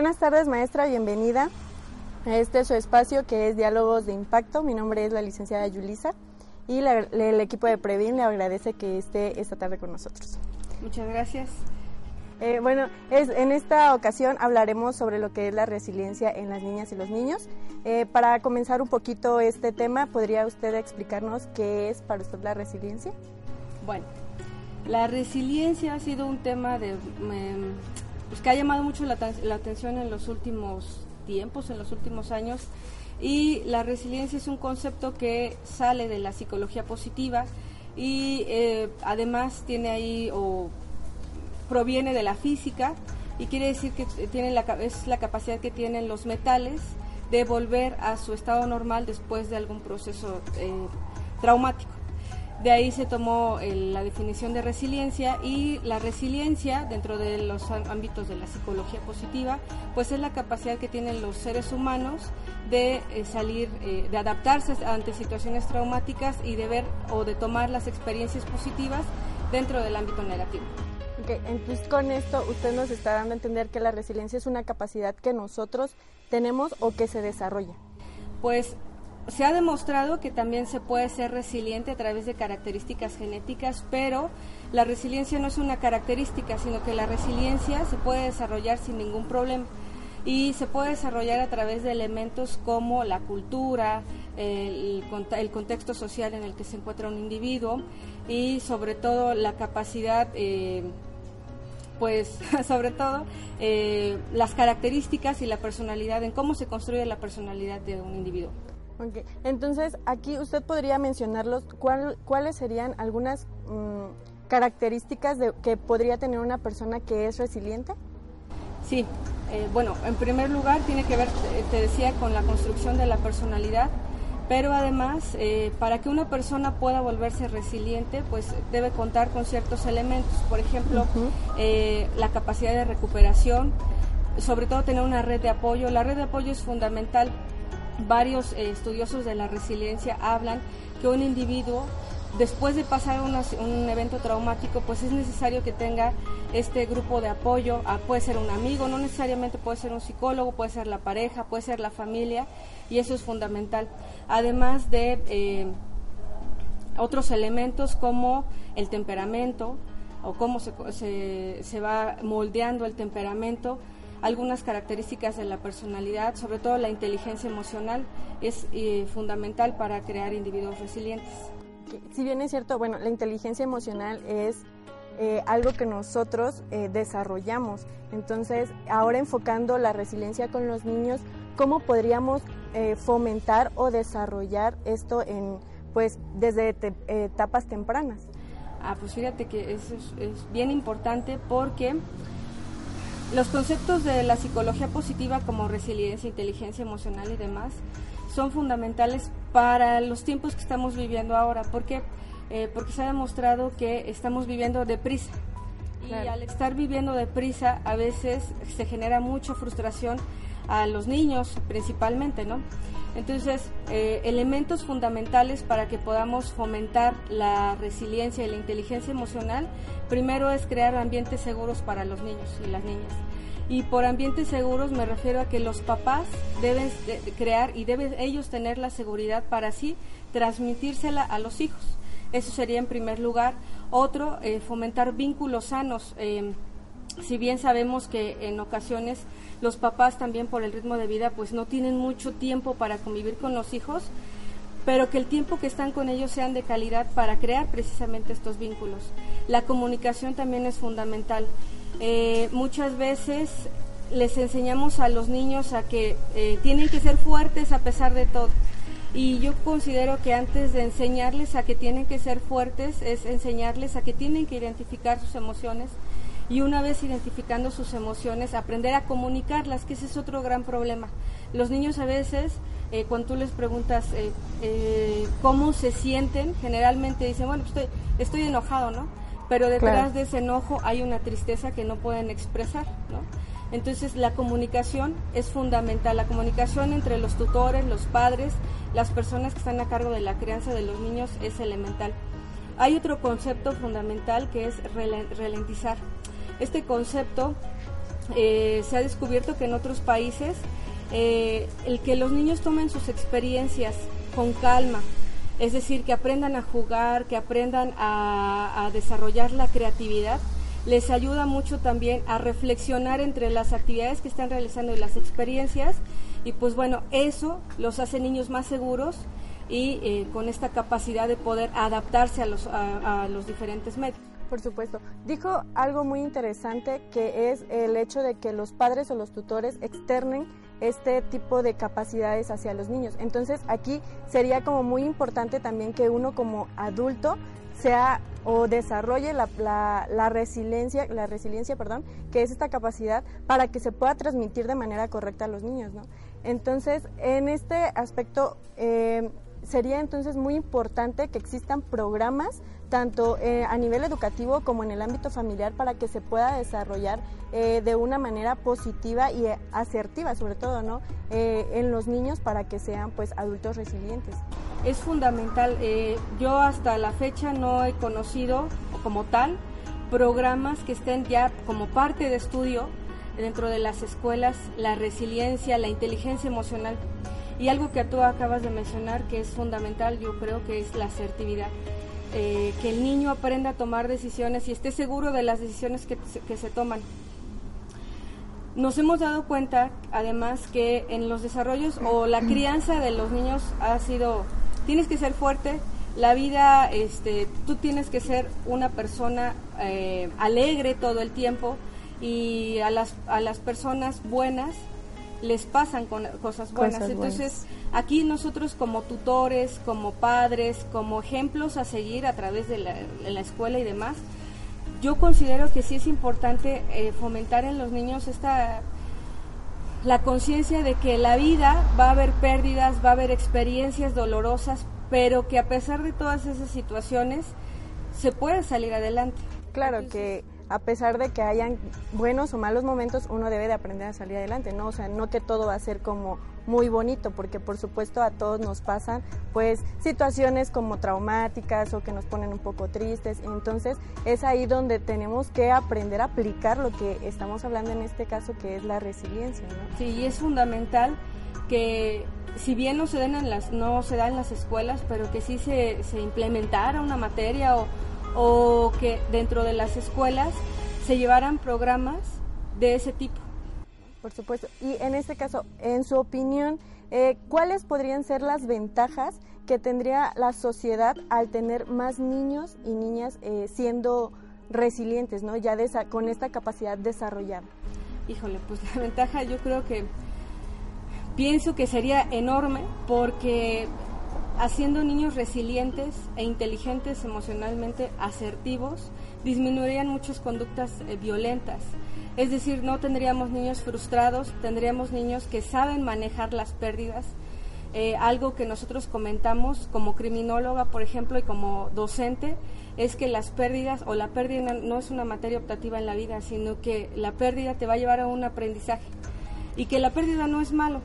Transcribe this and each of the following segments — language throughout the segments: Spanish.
Buenas tardes, maestra, bienvenida a este su espacio que es Diálogos de Impacto. Mi nombre es la licenciada Yulisa y la- el equipo de Previn le agradece que esté esta tarde con nosotros. Muchas gracias. Eh, bueno, es, en esta ocasión hablaremos sobre lo que es la resiliencia en las niñas y los niños. Eh, para comenzar un poquito este tema, ¿podría usted explicarnos qué es para usted la resiliencia? Bueno, la resiliencia ha sido un tema de, em, pues que ha llamado mucho la, aten- la atención en los últimos tiempos, en los últimos años. Y la resiliencia es un concepto que sale de la psicología positiva y eh, además tiene ahí o proviene de la física y quiere decir que tiene la, es la capacidad que tienen los metales de volver a su estado normal después de algún proceso eh, traumático. De ahí se tomó la definición de resiliencia y la resiliencia dentro de los ámbitos de la psicología positiva, pues es la capacidad que tienen los seres humanos de eh, salir, eh, de adaptarse ante situaciones traumáticas y de ver o de tomar las experiencias positivas dentro del ámbito negativo. Ok, entonces con esto usted nos está dando a entender que la resiliencia es una capacidad que nosotros tenemos o que se desarrolla. Pues se ha demostrado que también se puede ser resiliente a través de características genéticas, pero la resiliencia no es una característica, sino que la resiliencia se puede desarrollar sin ningún problema y se puede desarrollar a través de elementos como la cultura, el, cont- el contexto social en el que se encuentra un individuo y sobre todo la capacidad eh, pues sobre todo eh, las características y la personalidad, en cómo se construye la personalidad de un individuo. Ok, Entonces, aquí usted podría mencionarlos, cuál- cuáles serían algunas mm, características de, que podría tener una persona que es resiliente. Sí, eh, bueno, en primer lugar tiene que ver, te decía, con la construcción de la personalidad, pero además, eh, para que una persona pueda volverse resiliente, pues debe contar con ciertos elementos, por ejemplo, eh, la capacidad de recuperación, sobre todo tener una red de apoyo. La red de apoyo es fundamental. Varios eh, estudiosos de la resiliencia hablan que un individuo después de pasar un evento traumático, pues es necesario que tenga este grupo de apoyo. Ah, puede ser un amigo, no necesariamente puede ser un psicólogo, puede ser la pareja, puede ser la familia, y eso es fundamental. Además de eh, otros elementos como el temperamento o cómo se, se va moldeando el temperamento, algunas características de la personalidad, sobre todo la inteligencia emocional, es eh, fundamental para crear individuos resilientes. Si bien es cierto, bueno, la inteligencia emocional es eh, algo que nosotros eh, desarrollamos. Entonces, ahora enfocando la resiliencia con los niños, ¿cómo podríamos eh, fomentar o desarrollar esto en, pues, desde te- etapas tempranas? Ah, pues fíjate que eso es, es bien importante porque los conceptos de la psicología positiva como resiliencia, inteligencia emocional y demás son fundamentales para los tiempos que estamos viviendo ahora. ¿Por qué? Eh, porque se ha demostrado que estamos viviendo deprisa. Y Claro. al estar viviendo deprisa, a veces se genera mucha frustración a los niños principalmente, ¿no? Entonces, eh, elementos fundamentales para que podamos fomentar la resiliencia y la inteligencia emocional, primero es crear ambientes seguros para los niños y las niñas. Y por ambientes seguros me refiero a que los papás deben de- de crear y deben ellos tener la seguridad para así transmitírsela a los hijos. Eso sería en primer lugar. Otro, eh, fomentar vínculos sanos. Eh, si bien sabemos que en ocasiones los papás también por el ritmo de vida pues no tienen mucho tiempo para convivir con los hijos, pero que el tiempo que están con ellos sean de calidad para crear precisamente estos vínculos. La comunicación también es fundamental. Eh, muchas veces les enseñamos a los niños a que eh, tienen que ser fuertes a pesar de todo. y yo considero que antes de enseñarles a que tienen que ser fuertes, es enseñarles a que tienen que identificar sus emociones y una vez identificando sus emociones, aprender a comunicarlas, que ese es otro gran problema. Los niños a veces, eh, cuando tú les preguntas eh, eh, cómo se sienten, generalmente dicen, bueno, pues estoy, estoy enojado, ¿no? Pero detrás de ese enojo hay una tristeza que no pueden expresar, ¿no? Entonces la comunicación es fundamental, la comunicación entre los tutores, los padres, las personas que están a cargo de la crianza de los niños es elemental. Hay otro concepto fundamental que es ralentizar. Este concepto eh, se ha descubierto que en otros países eh, el que los niños tomen sus experiencias con calma, es decir, que aprendan a jugar, que aprendan a desarrollar la creatividad, les ayuda mucho también a reflexionar entre las actividades que están realizando y las experiencias y pues bueno, eso los hace niños más seguros y eh, con esta capacidad de poder adaptarse a los, a, los diferentes medios. Por supuesto. Dijo algo muy interesante que es el hecho de que los padres o los tutores externen este tipo de capacidades hacia los niños. Entonces aquí sería como muy importante también que uno como adulto sea o desarrolle la, resiliencia, la resiliencia, perdón, que es esta capacidad para que se pueda transmitir de manera correcta a los niños, ¿no? Entonces, en este aspecto eh, sería entonces muy importante que existan programas tanto eh, a nivel educativo como en el ámbito familiar para que se pueda desarrollar eh, de una manera positiva y asertiva sobre todo no en los niños para que sean pues adultos resilientes es fundamental. Eh, yo hasta la fecha no he conocido como tal programas que estén ya como parte de estudio dentro de las escuelas, la resiliencia, la inteligencia emocional. Y algo que tú acabas de mencionar que es fundamental, yo creo que es la asertividad. Eh, que el niño aprenda a tomar decisiones y esté seguro de las decisiones que, se toman. Nos hemos dado cuenta, además, que en los desarrollos o la crianza de los niños ha sido tienes que ser fuerte, la vida, este, tú tienes que ser una persona eh, alegre todo el tiempo y a las, a las personas buenas les pasan con cosas buenas. Entonces, aquí nosotros como tutores, como padres, como ejemplos a seguir a través de la, escuela y demás, yo considero que sí es importante eh, fomentar en los niños esta la conciencia de que la vida va a haber pérdidas, va a haber experiencias dolorosas, pero que a pesar de todas esas situaciones se puede salir adelante. Claro que a pesar de que hayan buenos o malos momentos, uno debe de aprender a salir adelante, ¿no? O sea, no que todo va a ser como muy bonito, porque por supuesto a todos nos pasan pues situaciones como traumáticas o que nos ponen un poco tristes, entonces es ahí donde tenemos que aprender a aplicar lo que estamos hablando en este caso que es la resiliencia. Sí, y es fundamental que si bien no se den en las no se da en las escuelas, pero que sí se, se implementara una materia o o que dentro de las escuelas se llevaran programas de ese tipo. Por supuesto. Y en este caso, en su opinión, eh, ¿cuáles podrían ser las ventajas que tendría la sociedad al tener más niños y niñas eh, siendo resilientes, ¿no? ya con esta capacidad desarrollada? Híjole, pues la ventaja yo creo que pienso que sería enorme porque haciendo niños resilientes e inteligentes emocionalmente asertivos, disminuirían muchas conductas eh, violentas. Es decir, no tendríamos niños frustrados, tendríamos niños que saben manejar las pérdidas. Eh, algo que nosotros comentamos como criminóloga, por ejemplo, y como docente, es que las pérdidas o la pérdida no es una materia optativa en la vida, sino que la pérdida te va a llevar a un aprendizaje y que la pérdida no es malo,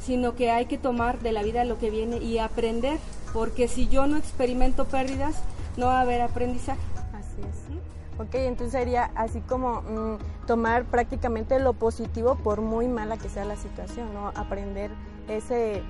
sino que hay que tomar de la vida lo que viene y aprender, porque si yo no experimento pérdidas, no va a haber aprendizaje. Así es. Ok, entonces sería así como mm, tomar prácticamente lo positivo por muy mala que sea la situación, ¿no? Aprender ese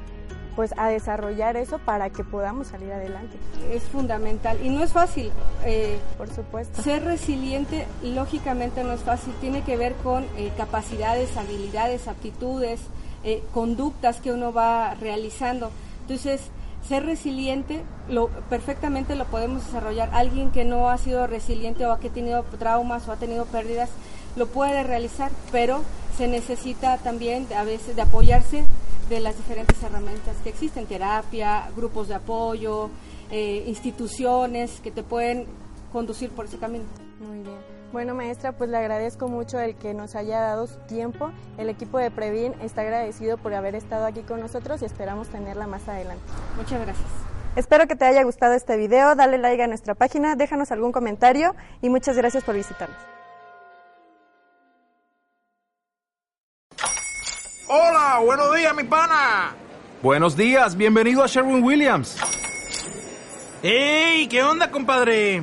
pues a desarrollar eso para que podamos salir adelante. Es fundamental y no es fácil. Eh, por supuesto. Ser resiliente lógicamente no es fácil, tiene que ver con eh, capacidades, habilidades, aptitudes, eh, conductas que uno va realizando. Entonces, ser resiliente lo perfectamente lo podemos desarrollar. Alguien que no ha sido resiliente o que ha tenido traumas o ha tenido pérdidas lo puede realizar, pero se necesita también a veces de apoyarse de las diferentes herramientas que existen, terapia, grupos de apoyo, eh, instituciones que te pueden conducir por ese camino. Muy bien. Bueno, maestra, pues le agradezco mucho el que nos haya dado su tiempo. El equipo de Previn está agradecido por haber estado aquí con nosotros y esperamos tenerla más adelante. Muchas gracias. Espero que te haya gustado este video, dale like a nuestra página, déjanos algún comentario y muchas gracias por visitarnos. Hola, buenos días, mi pana. Buenos días, bienvenido a Sherwin Williams. ¡Ey! ¿Qué onda, compadre?